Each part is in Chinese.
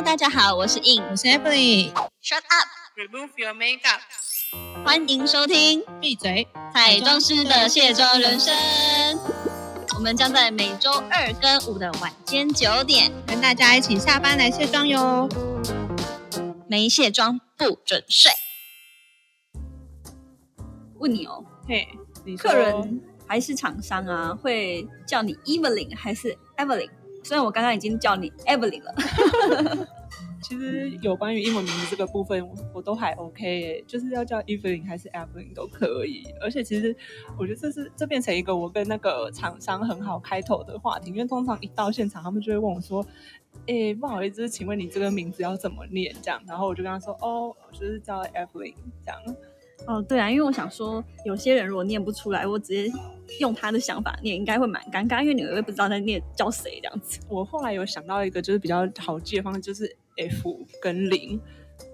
Hello，大家好，我是 In，我是 Emily。Shut up，Remove your makeup。欢迎收听闭嘴！彩妆师的卸妆人生。我们将在每周二跟五的晚间九点，跟大家一起下班来卸妆哟。没卸妆不准睡。问你哦，嘿，客人还是厂商啊，会叫你 Evelyn 还是 Evelyn？虽然我刚刚已经叫你 Evelyn 了，其实有关于英文名字这个部分，我都还 OK，就是要叫 Evelyn 还是 Evelyn 都可以。而且其实我觉得这是这变成一个我跟那个厂商很好开头的话题，因为通常一到现场，他们就会问我说：“哎，不好意思，请问你这个名字要怎么念？”这样，然后我就跟他说：“哦，我就是叫 Evelyn 这样。”哦，对啊，因为我想说，有些人如果念不出来，我直接用他的想法念，应该会蛮尴尬，因为你会不知道在念叫谁这样子。我后来有想到一个就是比较好记的方式，就是 F 跟零，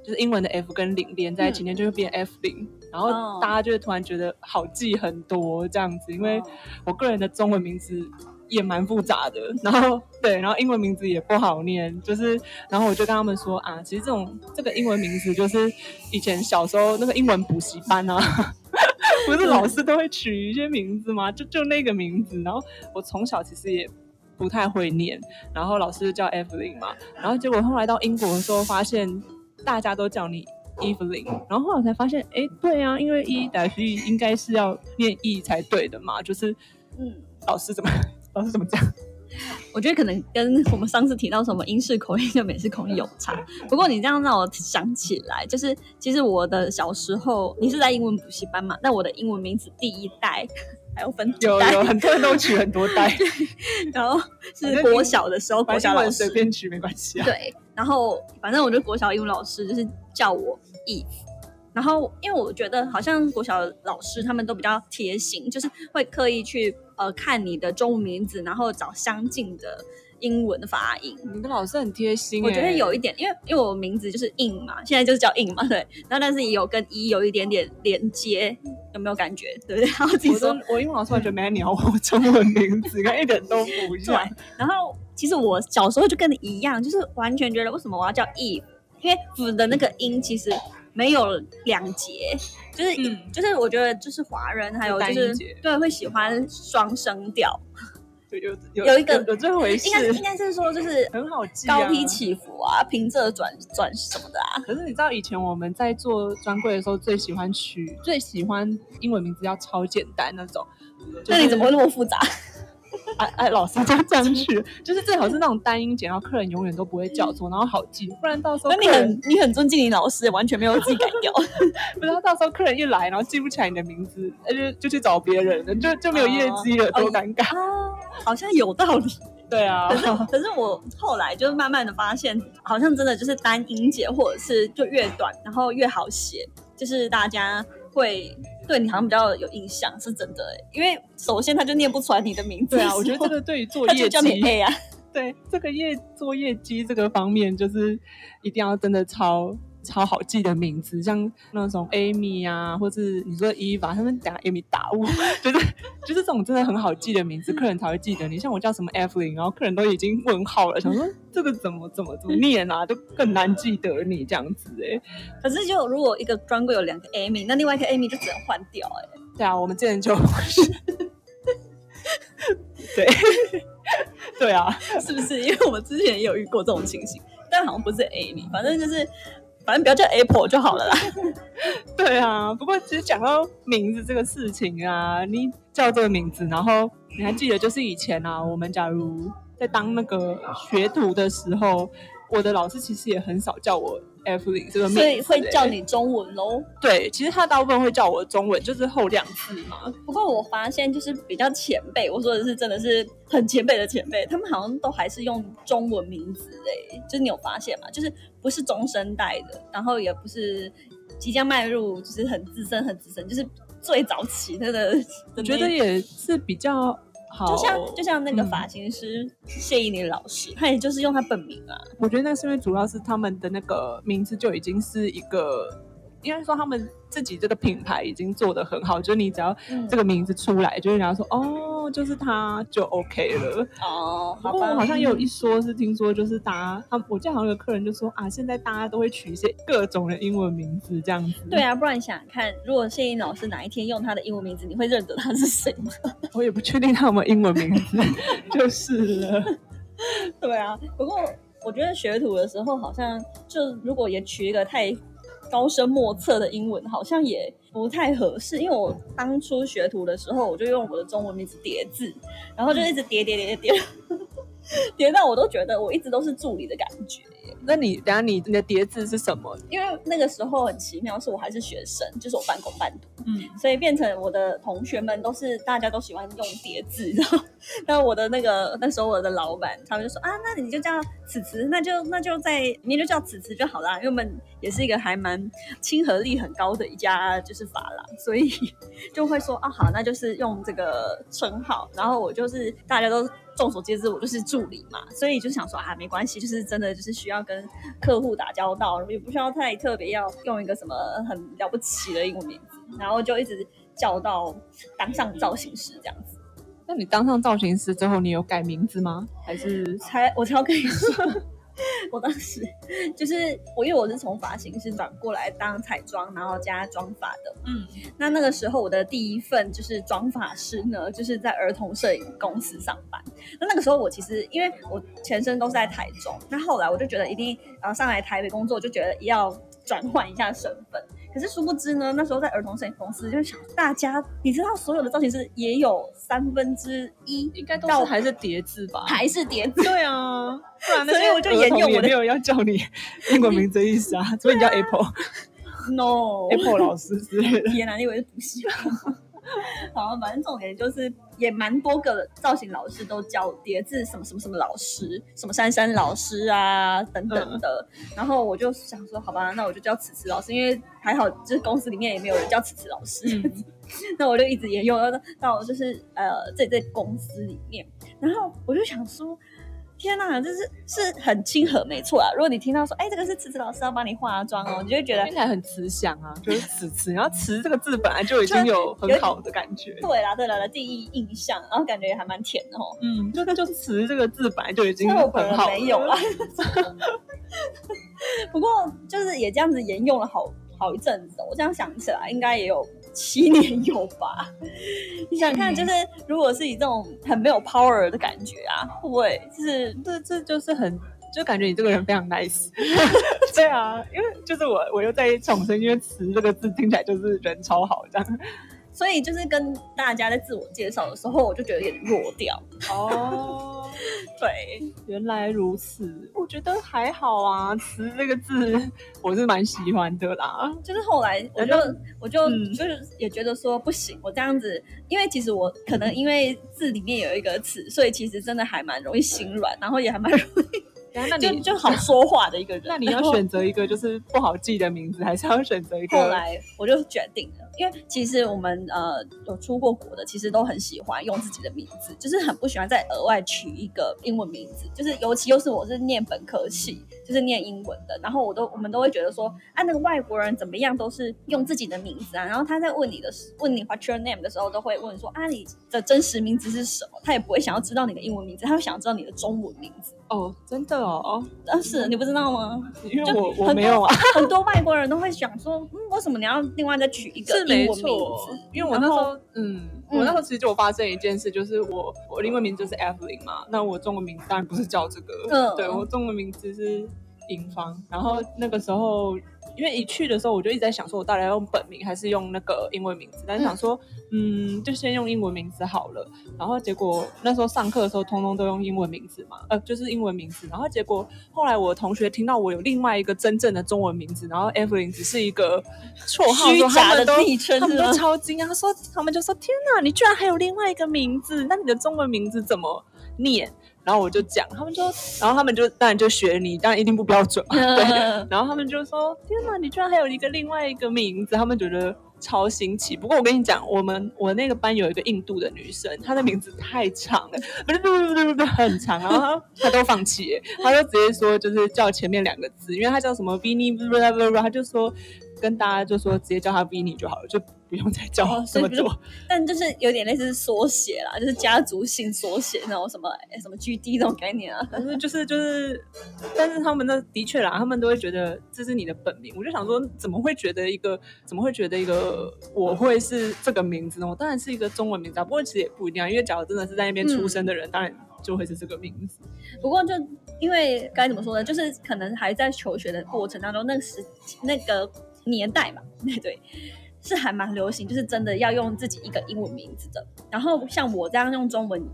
就是英文的 F 跟零连在一起念，就会变 F 零，然后哦大家就会突然觉得好记很多这样子。因为我个人的中文名字也蛮复杂的，然后对，然后英文名字也不好念，就是然后我就跟他们说啊，其实这种这个英文名字就是以前小时候那个英文补习班啊。不是老师都会取一些名字吗？就就那个名字，然后我从小其实也不太会念，然后老师叫 Evelyn 嘛，然后结果后来到英国的时候，发现大家都叫你 Evelyn，然后后来我才发现，哎，对啊，因为 E 打 E 应该是要念 E 才对的嘛，就是嗯，老师怎么老师怎么讲？我觉得可能跟我们上次提到什么英式口音跟美式口音有差。不过你这样让我想起来，就是其实我的小时候，你是在英文补习班嘛？那我的英文名字第一代 还有分有有 很多人都取很多代，然后是国小的时候，国小老师随便取没关系啊。对，然后反正我就国小英文老师就是叫我 Eve，然后因为我觉得好像国小老师他们都比较贴心，就是会刻意去呃看你的中文名字，然后找相近的英文的发音。你的老师很贴心、欸，我觉得有一点，因为因为我名字就是 In 嘛，现在就是叫 In 嘛，对。然后但是也有跟一有一点点连接，有没有感觉？对不对？然后自己我说都我英文老师完全没鸟我中文名字，跟一点都不 对像。，然后其实我小时候就跟你一样，就是完全觉得为什么我要叫 Eve，因为 f 的那个音其实没有两节，就是、嗯就是我觉得就是华人还有就是对会喜欢双声调，有有有有一个有这回事应，该应该是说就是很好记、啊。高低起伏啊，平仄转转什么的啊。可是你知道以前我们在做专柜的时候，最喜欢取最喜欢英文名字要超简单那种。那你怎么会那么复杂？哎哎，老师就这样取，就是最好是那种单音节，然后客人永远都不会叫错，然后好记，不然到时候那你很你很尊敬你老师，完全没有自己改掉。不知道到时候客人一来，然后记不起来你的名字，那就就去找别人了，就就没有业绩了，哦多尴尬。啊，好像有道理。对啊可，是可是我后来就是慢慢的发现，好像真的就是单音节，或者是就越短，然后越好写，就是大家会对你好像比较有印象，是真的欸。因为首先他就念不出来你的名字，对啊，我觉得这个对于做他就业叫你绩，A 啊，对这个业作业机这个方面，就是一定要真的超超好记的名字，像那种 Amy 啊，或是你说 Eva，他们等下 Amy 打我，就是就是这种真的很好记的名字，客人才会记得你。像我叫什么 Evelyn，然后客人都已经问号了，想说这个怎么怎么怎么念啊，就更难记得你这样子哎、可是就如果一个专柜有两个 Amy，那另外一个 Amy 就只能换掉哎、对啊，我们之前就 对。对啊，是不是？因为我们之前也有遇过这种情形，但好像不是 Amy，反正就是反正不要叫 Apple 就好了啦。对啊，不过其实讲到名字这个事情啊，你叫这个名字，然后你还记得，就是以前啊，我们假如在当那个学徒的时候，我的老师其实也很少叫我 Evelyn 这个名字、所以会叫欸你中文喽。对，其实他大部分会叫我中文，就是后两字嘛。不过我发现就是比较前辈，我说的是真的是很前辈的前辈，他们好像都还是用中文名字诶，就是你有发现吗？就是不是中生代的，然后也不是即将迈入就是很资深很资深，就是最早期的的。我觉得也是比较好，就像就像那个嗯发型师谢依霖老师，他也就是用他本名啊。我觉得那是因为主要是他们的那个名字就已经是一个应该说他们自己这个品牌已经做的很好，就是你只要嗯这个名字出来，就是人家说哦，就是他就 OK 了。哦，不好吧，过好像也有一说是听说，就是大家他我记得好像有客人就说啊，现在大家都会取一些各种的英文名字这样子。对，啊，不然想看，如果谢英老师哪一天用他的英文名字，你会认得他是谁吗？我也不确定他有没有英文名字，就是了。对啊，不过我觉得学徒的时候，好像就如果也取一个太高深莫测的英文，好像也不太合适。因为我当初学徒的时候，我就用我的中文名字叠字，然后就一直叠叠叠叠叠，叠到我都觉得我一直都是助理的感觉。那你等下你你的叠字是什么？因为那个时候很奇妙，是我还是学生，就是我半工半读，嗯，所以变成我的同学们都是大家都喜欢用叠字，然后，那我的那个那时候我的老板他们就说啊，那你就叫此慈，那就那就在你就叫此慈就好啦，因为我们也是一个还蛮亲和力很高的一家就是法郎，所以 就会说啊好，那就是用这个称号，然后我就是大家都。众所皆知，我就是助理嘛，所以就想说啊，没关系，就是真的就是需要跟客户打交道，也不需要太特别要用一个什么很了不起的英文名字，然后就一直叫到当上造型师这样子。那你当上造型师之后，你有改名字吗？还是才我才要跟你说，我当时就是我，因为我是从发型师转过来当彩妆，然后加妆发的。嗯那那个时候我的第一份就是妆发师呢，就是在儿童摄影公司上班。那那个时候我其实因为我前身都是在台中，那后来我就觉得一定呃上来台北工作，就觉得要转换一下身份。可是殊不知呢，那时候在儿童摄影公司，就想大家，你知道所有的造型师也有三分之一应该都到是还是叠字吧？还是叠字，对啊，不然那所以我就沿用我没有要叫你 英文名字的意思啊，所以你叫 Apple no Apple 老师之类的。天哪，你以为是补习班？好，反正重点就是也蛮多个造型老师都教叠字什么什么什么老师，什么珊珊老师啊等等的。然后我就想说，好吧，那我就叫此慈老师，因为还好，就是公司里面也没有人叫此慈老师。嗯 那我就一直沿用到到就是呃在在公司里面，然后我就想说。天呐，就是是很亲和，没错啊。如果你听到说，哎，这个是慈慈老师要帮你化妆哦，你就会觉得听起来很慈祥啊，就是 慈慈，然后慈这个字本来就已经有很好的感觉。对啦，对啦的第一印象，然后感觉也还蛮甜的哦。嗯，就就慈这个字本来就已经很好没有啦了。，不过就是也这样子沿用了好好一阵子哦。我这样想起来，应该也有七年有吧。你想看，就是如果是以这种很没有 power 的感觉啊，会不会就是这这就是很。就感觉你这个人非常 nice，对啊，因为就是我我又在重申，因为“词”这个字听起来就是人超好这样。所以就是跟大家在自我介绍的时候，我就觉得有点弱掉。哦，对，原来如此，我觉得还好啊，“词”这个字 我是蛮喜欢的啦。就是后来我就我就嗯。就是也觉得说不行，我这样子，因为其实我可能因为字里面有一个词，所以其实真的还蛮容易心软，然后也还蛮容易那你就就好说话的一个人。那你要选择一个就是不好记的名字，还是要选择一个？后来我就决定了，因为其实我们呃有出过国的，其实都很喜欢用自己的名字，就是很不喜欢再额外取一个英文名字，就是尤其又是我是念本科系，就是念英文的，然后我都我们都会觉得说，啊那个外国人怎么样都是用自己的名字啊，然后他在问你的时问你 What's your name 的时候，都会问说啊你的真实名字是什么，他也不会想要知道你的英文名字，他会想要知道你的中文名字。哦，真的哦，但是你不知道吗？因为我我没有啊，很多外国人都会想说，嗯，为什么你要另外再取一个是没英文名错字？，因为我那时候，嗯，嗯我那时候其实就有发生一件事，就是我我英文名字就是 Evelyn 嘛，那我中文名字当然不是叫这个，嗯对我中文名字是银芳，然后那个时候。因为一去的时候，我就一直在想，说我到底要用本名还是用那个英文名字？但是想说，嗯，就先用英文名字好了。然后结果那时候上课的时候，通通都用英文名字嘛，呃，就是英文名字。然后结果后来我同学听到我有另外一个真正的中文名字，然后 Evelyn 只是一个 绰号虚假的他们都昵称他们都？超惊讶，他说他们就说天哪，你居然还有另外一个名字，那你的中文名字怎么念？然后我就讲，他们就，然后他们就当然就学你，当然一定不标准嘛，对。然后他们就说：“天哪，你居然还有一个另外一个名字！”他们觉得超新奇。不过我跟你讲，我们我那个班有一个印度的女生，她的名字太长了，不是不是不是不是很长，然后她她都放弃，她就直接说就是叫前面两个字，因为她叫什么 Vinny，不不不不，她就说跟大家就说直接叫他 Vinny 就好了，就不用再叫哦这么。但就是有点类似缩写啦，就是家族性缩写那种什么哎什么 GD 这种概念啊。可是就是就是，但是他们的的确啦，他们都会觉得这是你的本名。我就想说，怎么会觉得一个怎么会觉得一个我会是这个名字呢？我当然是一个中文名字啊，不过其实也不一定啊，因为假如真的是在那边出生的人，当然就会是这个名字。不过就因为该怎么说呢，就是可能还在求学的过程当中，那个时那个年代嘛，对，是还蛮流行，就是真的要用自己一个英文名字的。然后像我这样用中文。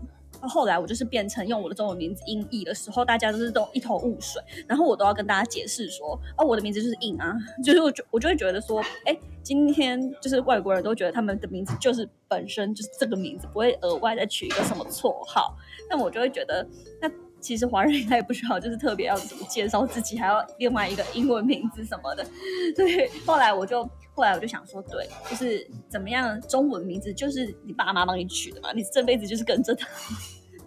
后来我就是变成用我的中文名字音译的时候，大家都是都一头雾水，然后我都要跟大家解释说，哦，我的名字就是印啊，就是我就我就会觉得说，哎，今天就是外国人都觉得他们的名字就是本身就是这个名字，不会额外再取一个什么绰号，那我就会觉得，那其实华人他也不需要 就是特别要怎么介绍自己，还要另外一个英文名字什么的。对，后来我就后来我就想说，对，就是怎么样，中文名字就是你爸妈帮你取的嘛，你这辈子就是跟着他。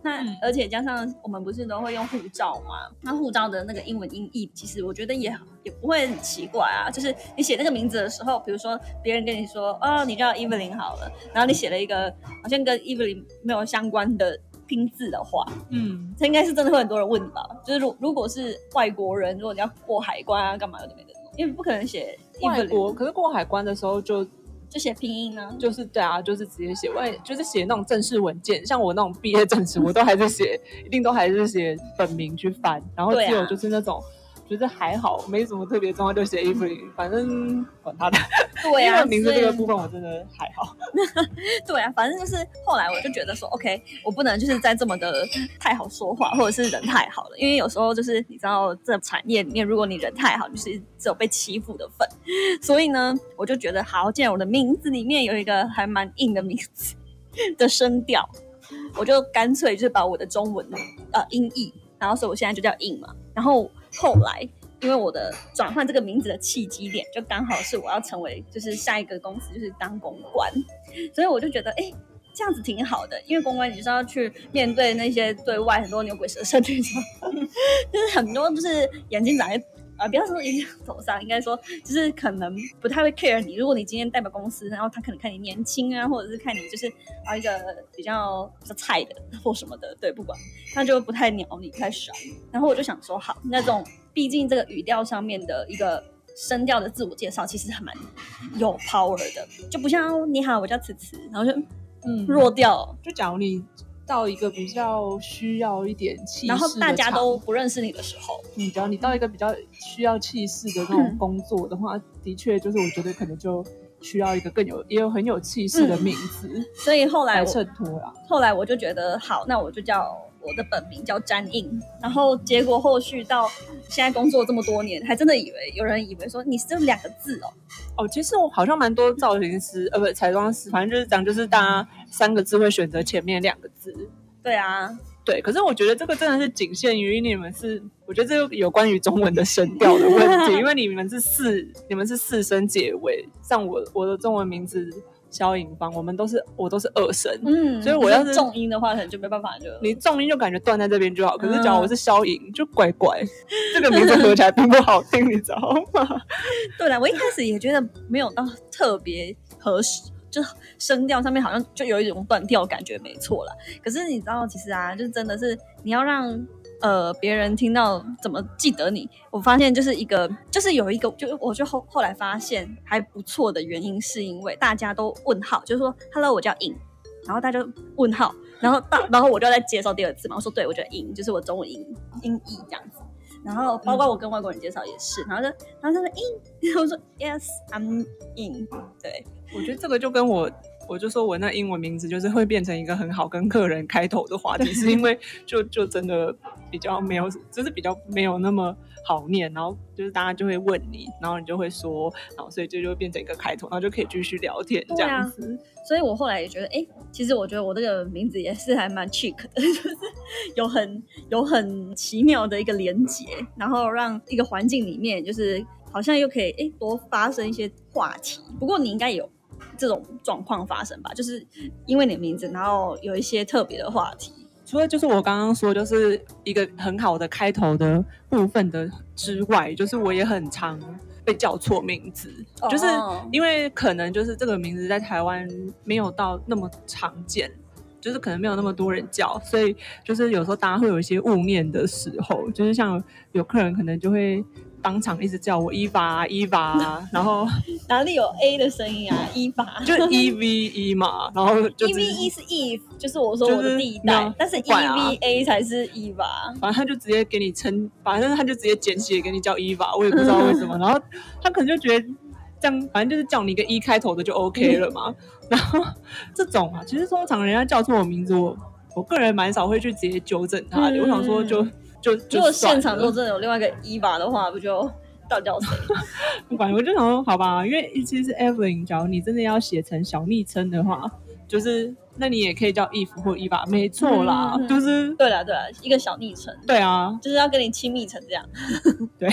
那嗯而且加上我们不是都会用护照嘛？那护照的那个英文音译，其实我觉得也也不会很奇怪啊。就是你写那个名字的时候，比如说别人跟你说，哦，你叫 Evelyn 好了，然后你写了一个好像跟 Evelyn 没有相关的拼字的话，嗯，这应该是真的会很多人问你吧？就是如如果是外国人，如果你要过海关啊，干嘛有的没的，因为不可能写外国可是过海关的时候就就写拼音呢、就是对啊，就是直接写外，就是写那种正式文件，像我那种毕业证书，我都还是写，一定都还是写本名去翻，然后只有就是那种。觉得还好，没什么特别重要，就写 Evelyn，反正管他的。对啊，名字这个部分我真的还好。对啊，反正就是后来我就觉得说，OK，我不能就是在这么的太好说话，或者是人太好了，因为有时候就是你知道这产业里面，如果你人太好，就是只有被欺负的份。所以呢，我就觉得好，既然我的名字里面有一个还蛮硬的名字的声调，我就干脆就是把我的中文呃音译，然后所以我现在就叫硬嘛。然后后来。因为我的转换这个名字的契机点，就刚好是我要成为就是下一个公司就是当公关，所以我就觉得哎、这样子挺好的，因为公关你是要去面对那些对外很多牛鬼蛇神那种，就是很多就是眼睛长在啊，不要说眼睛头上，应该说就是可能不太会 care 你。如果你今天代表公司，然后他可能看你年轻啊，或者是看你就是啊一个比较比较菜的或什么的，对，不管他就不太鸟你，不太爽。然后我就想说，好，那种毕竟这个语调上面的一个声调的自我介绍，其实还蛮有 power 的，就不像你好，我叫慈慈，然后就嗯弱调，就假如你到一个比较需要一点气势的然后大家都不认识你的时候，你只要你到一个比较需要气势的那种工作的话，的确就是我觉得可能就需要一个更有也有很有气势的名字。所以后来衬托啦。后来我就觉得好，那我就叫我的本名叫詹印。然后结果后续到现在工作这么多年，还真的以为有人以为说你是这两个字哦，哦，其实我好像蛮多造型师，呃，不，彩妆师，反正就是讲，就是大家三个字会选择前面两个字。对啊，对，可是我觉得这个真的是仅限于你们是，我觉得这个有关于中文的声调的问题，因为你们是四，你们是四声结尾，像我我的中文名字肖颖方，我们都是我都是二声，嗯，所以我要是重音的话，可能就没办法就你重音就感觉断在这边就好，可是假如我是肖颖，就怪怪，这个名字合起来并不好听，你知道吗？对了，我一开始也觉得没有到特别合适，就声调上面好像就有一种断调感觉，没错了。可是你知道，其实啊，就真的是你要让呃别人听到怎么记得你，我发现就是一个，就是有一个，就我就后后来发现还不错的原因，是因为大家都问号，就是说 “hello”，我叫尹，然后大家就问号，然后到然后我就在介绍第二次嘛，我说对，我叫尹，就是我中文音音译这样子。然后包括我跟外国人介绍也是，然后就然后他说 in，我说 yes I'm in，对，我觉得这个就跟我，我就说我那英文名字就是会变成一个很好跟客人开头的话题，是因为就就真的比较没有，就是比较没有那么好念，然后就是大家就会问你，然后你就会说，然后所以这就会变成一个开头，然后就可以继续聊天这样子。所以我后来也觉得，哎、其实我觉得我这个名字也是还蛮 chic 的，就是有很有很奇妙的一个连接，然后让一个环境里面就是好像又可以哎、多发生一些话题。不过你应该有这种状况发生吧？就是因为你的名字，然后有一些特别的话题。除了就是我刚刚说，就是一个很好的开头的部分的之外，就是我也很常被叫错名字，就是因为可能就是这个名字在台湾没有到那么常见，就是可能没有那么多人叫，所以就是有时候大家会有一些误念的时候，就是像有客人可能就会。当场一直叫我伊娃伊娃，然后哪里有 A 的声音啊？伊娃就 E V E 嘛，然后 E V E 是 Eve，就是我说我的第一代，但是 E V A 才是伊娃。反正他就直接给你称，反正他就直接简写给你叫伊娃，我也不知道为什么。然后他可能就觉得这样，反正就是叫你一个一开头的就 OK 了嘛。然后这种啊，其实通常人家叫错我名字，我我个人蛮少会去直接纠正他的。我想说就。就如果现场如果真的有另外一个伊娃的话，不就 到叫谁？不管，我就想说，好吧，因为其实 Evelyn，假如你真的要写成小昵称的话，就是那你也可以叫 Eve 或伊娃，没错啦，就是对啦对啦，一个小昵称，对啊，就是要跟你亲密成这样，对。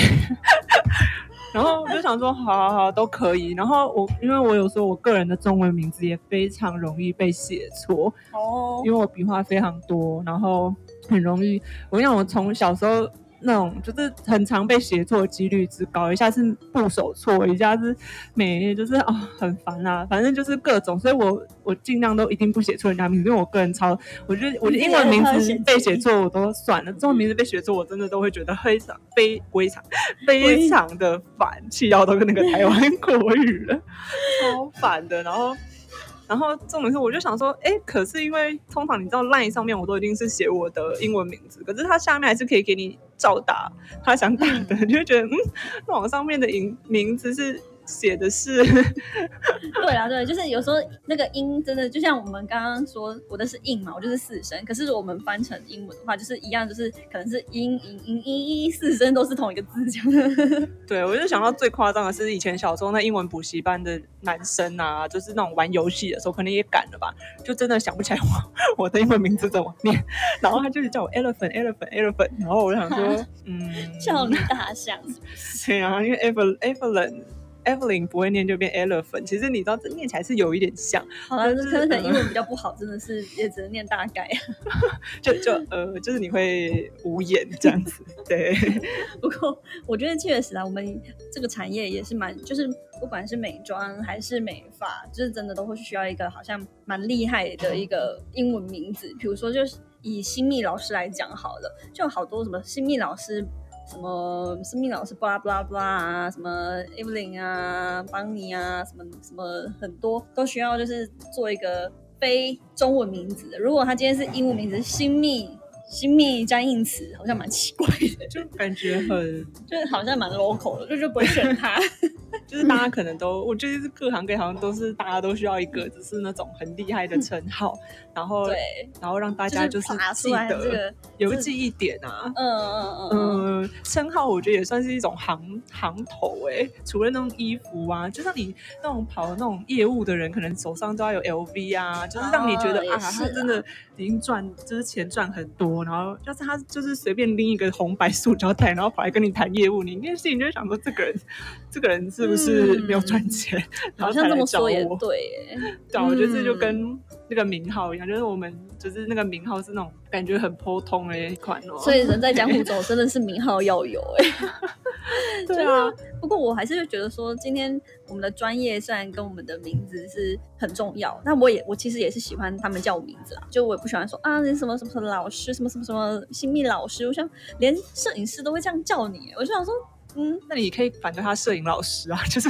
然后我就想说，好好好，都可以。然后我因为我有时候我个人的中文名字也非常容易被写错哦，因为我笔画非常多，然后。很容易，我讲我从小时候那种就是很常被写错的几率之高，一下是部首错，一下是每就是啊很烦啊，反正就是各种，所以我我尽量都一定不写错人家名字，因为我个人超，我觉得我英文名字被写错我都算了，中文名字被写错我真的都会觉得非常非非常非常的烦，气到都跟那个台湾 国语了，超烦的，然后。然后重点是，我就想说，哎，可是因为通常你知道，line 上面我都一定是写我的英文名字，可是它下面还是可以给你照打他想打的，就会觉得，嗯，那我上面的名名字是。写的是，对啊，对，就是有时候那个音真的就像我们刚刚说，我的是硬嘛，我就是四声。可是我们翻成英文的话，就是一样，就是可能是音音音音音四声都是同一个字这样。对，我就想到最夸张的是以前小时候那英文补习班的男生啊，就是那种玩游戏的时候，可能也赶了吧，就真的想不起来我我的英文名字怎么念，然后他就是叫我 elephant elephant elephant，然后我就想说，嗯，叫你大象，对啊，因为 ever evelyn。Evelyn 不会念就变 Elephant，其实你知道这念起来是有一点像。好了，可能英文比较不好，真的是也只能念大概。就就呃，就是你会无言这样子。对。不过我觉得确实啊，我们这个产业也是蛮，就是不管是美妆还是美发，就是真的都会需要一个好像蛮厉害的一个英文名字。比如说，就是以新密老师来讲好了，就好多什么新密老师。什么生命老师巴拉巴拉巴拉啊，什么 Evelyn 啊，邦尼啊，什么什么很多都需要，就是做一个非中文名字的。如果他今天是英文名字，新密新密加印词，好像蛮奇怪的，就感觉很，就是好像蛮 local 的，就就不会选他。就是大家可能都，我觉得是各行各行都是大家都需要一个，就是那种很厉害的称号，然后对，然后让大家就是记得有个记忆点啊。嗯嗯嗯。称号我觉得也算是一种行行头哎，除了那种衣服啊，就像你那种跑那种业务的人，可能手上都要有 LV 啊，就是让你觉得啊，他真的已经赚，就是钱赚很多。然后要是他就是随便拎一个红白塑胶袋，然后跑来跟你谈业务，你那心里就会想说，这个人，这个人是。不是没有赚钱？好像这么说也对，对，我觉得这就跟那个名号一样，就是我们就是那个名号是那种感觉很普通的一款哦。所以人在江湖走，真的是名号要有哎。对啊，不过我还是会觉得说，今天我们的专业虽然跟我们的名字是很重要，但我也我其实也是喜欢他们叫我名字啊，就我也不喜欢说啊，你什么什么什么老师，什么什么什么新密老师，我想连摄影师都会这样叫你，我就想说。嗯，那你可以反对他摄影老师啊，就是，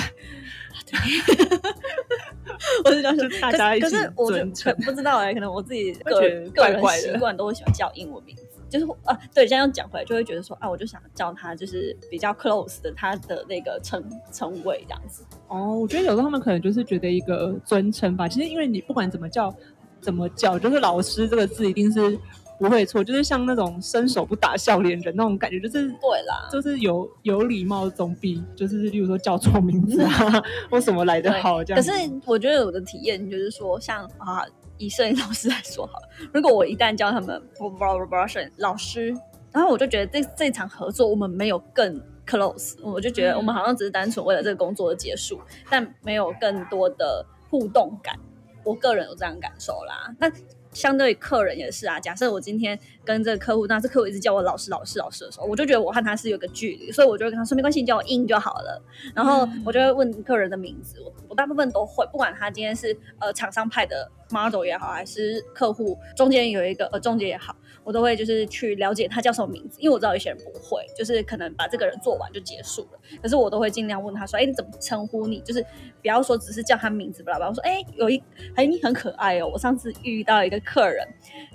我是想说大家一起尊称，不知道哎，可能我自己个人个人习惯都会喜欢叫英文名字，就是啊，对，这样讲回来就会觉得说啊，我就想叫他就是比较 close 的他的那个称称谓这样子。哦，我觉得有时候他们可能就是觉得一个尊称吧，其实因为你不管怎么叫，怎么叫，就是老师这个字一定是。不会错，就是像那种伸手不打笑脸人那种感觉，就是对啦，就是有有礼貌总比就是例如说叫错名字啊 或什么来的好。这样。可是我觉得我的体验就是说，像啊，以摄影老师来说好了，如果我一旦叫他们不不不不摄影老师，然后我就觉得这这场合作我们没有更 close，我就觉得我们好像只是单纯为了这个工作的结束，但没有更多的互动感。我个人有这样感受啦。那相对于客人也是啊。假设我今天跟这个客户，那这客户一直叫我老师、老师、老师的时候，我就觉得我和他是有个距离，所以我就跟他说没关系，你叫我英就好了。然后我就会问客人的名字，我我大部分都会，不管他今天是呃厂商派的 model 也好，还是客户中间有一个呃中介也好，我都会就是去了解他叫什么名字，因为我知道有些人不会，就是可能把这个人做完就结束了。可是我都会尽量问他说，哎，你怎么称呼你？就是不要说只是叫他名字，不啦不啦。我说，哎，有一哎你很可爱哦。我上次遇到一个客人，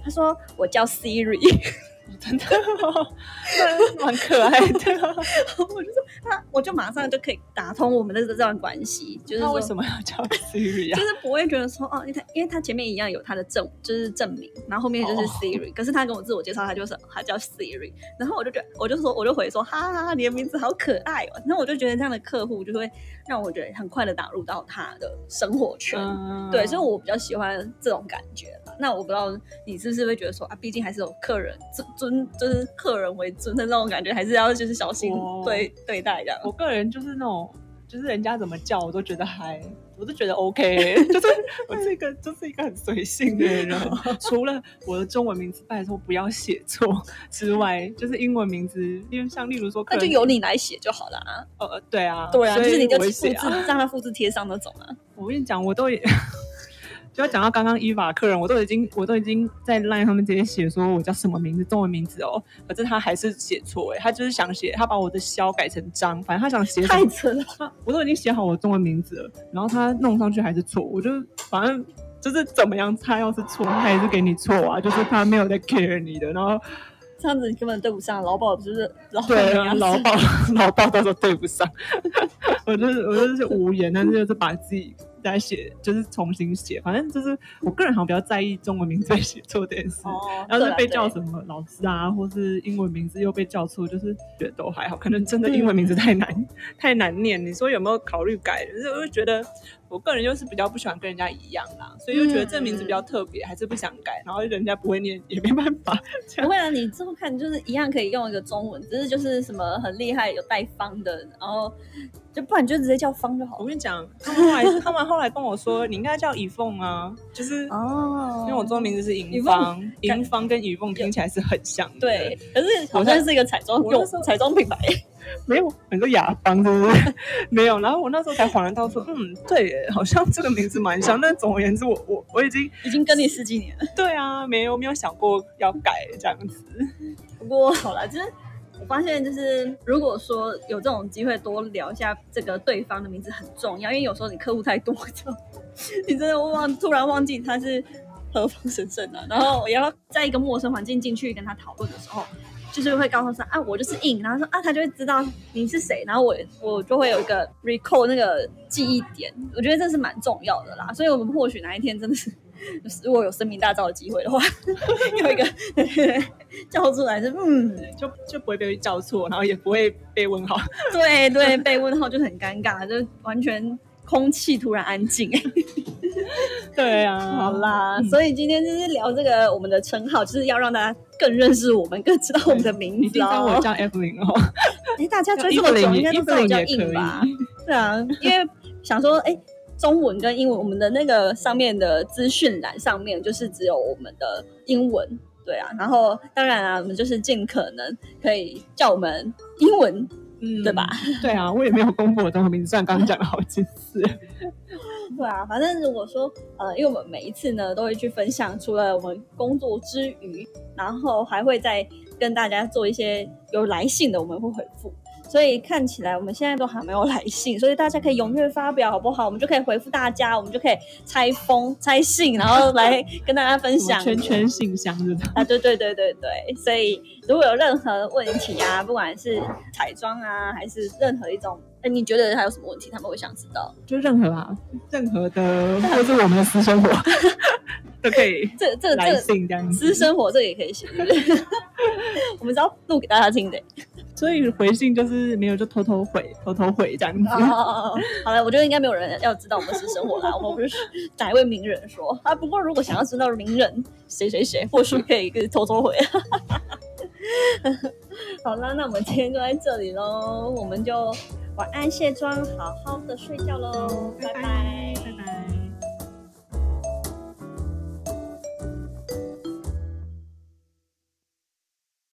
他说我叫 Siri。真的，蛮可爱的。我就说他，我就马上就可以打通我们的这段关系。就是为什么要叫 Siri 啊？就是不会觉得说哦，因为他因为他前面一样有他的证，就是证明，然后后面就是 Siri。可是他跟我自我介绍，他就是他叫 Siri。然后我就觉得，我就说，我就回说，哈哈，你的名字好可爱哦。那我就觉得这样的客户就会让我觉得很快的打入到他的生活圈。对，所以我比较喜欢这种感觉。那我不知道你是不是会觉得说啊，毕竟还是有客人尊尊，就是客人为尊的那种感觉，还是要就是小心对对待这样。我个人就是那种，就是人家怎么叫我都觉得还，我都觉得 OK，就是我这个就是一个很随性的人。除了我的中文名字拜托不要写错之外，就是英文名字，因为像例如说，那就由你来写就好了啊。呃，对啊，对啊，就是你就复制，让他复制贴上那种啊。我跟你讲，我都也。就要讲到刚刚伊娃客人，我都已经我都已经在 line 上面直接写说我叫什么名字，中文名字哦，可是他还是写错哎，他就是想写，他把我的肖改成张，反正他想写太扯了，我都已经写好我中文名字了，然后他弄上去还是错，我就反正就是怎么样，他要是错，他还是给你错啊，就是他没有在 care 你的，然后这样子你根本对不上，劳保就是对劳保劳保到时候对不上，我就是我就是无言，但是就是把自己。再写就是重新写，反正就是我个人好像比较在意中文名字写错这件事。要是被叫什么老师啊，或是英文名字又被叫错，就是觉得都还好。可能真的英文名字太难太难念，你说有没有考虑改？就是我就觉得。我个人就是比较不喜欢跟人家一样啦，所以就觉得这名字比较特别，还是不想改。然后人家不会念也没办法。不会啊，你这么看就是一样可以用一个中文，只是就是什么很厉害有带方的，然后就不然就直接叫方就好。我跟你讲，他们后来他们后来跟我说，你应该叫以凤啊，就是哦，因为我中文名字是银芳，银芳跟以凤听起来是很像的。对，可是好像是一个彩妆用彩妆品牌。没有，很多雅芳是不是？没有，然后我那时候才恍然大悟，嗯，对，好像这个名字蛮像。但总而言之，我我我已经已经跟你十几年了。对啊，没有没有想过要改这样子。不过好了，就是我发现，就是如果说有这种机会多聊一下这个对方的名字很重要，因为有时候你客户太多，就 你真的忘突然忘记他是何方神圣的，然后我要在一个陌生环境进去跟他讨论的时候。就是会告诉他啊，我就是硬，然后说啊，他就会知道你是谁，然后我我就会有一个 recall 那个记忆点，我觉得这是蛮重要的啦。所以我们或许哪一天真的是如果有声名大噪的机会的话，有一个叫出来是嗯，就就不会被叫错，然后也不会被问号。对对，被问号就很尴尬，就完全空气突然安静。对啊，好啦，所以今天就是聊这个我们的称号，就是要让大家更认识我们，更知道我们的名字哦。我叫 F 零哦，哎，大家追这么久，应该都知道我叫印吧？对啊，因为想说，哎，中文跟英文，我们的那个上面的资讯栏上面就是只有我们的英文，对啊。然后当然啊，我们就是尽可能可以叫我们英文，嗯，对吧？对啊，我也没有公布我中文名字，虽然刚刚讲了好几次。对啊，反正如果说呃，因为我们每一次呢都会去分享，除了我们工作之余，然后还会再跟大家做一些有来信的，我们会回复。所以看起来我们现在都还没有来信，所以大家可以踊跃发表，好不好？我们就可以回复大家，我们就可以拆封、拆信，然后来跟大家分享。圈圈信箱是吧？啊，对对对对对。所以如果有任何问题啊，不管是彩妆啊，还是任何一种，哎，你觉得还有什么问题，他们会想知道？就任何啊，任何的，或者我们的私生活 都可以。这这来信这样，私生活这个也可以写，我们是要录给大家听的。所以回信就是没有就偷偷回，偷偷回这样子。好了，我觉得应该没有人要知道我们私生活啦。我们不是哪一位名人说啊？不过如果想要知道名人谁谁谁，或许可以偷偷回。好了，那我们今天就在这里喽，我们就晚安卸妆，好好的睡觉喽，拜拜，拜拜。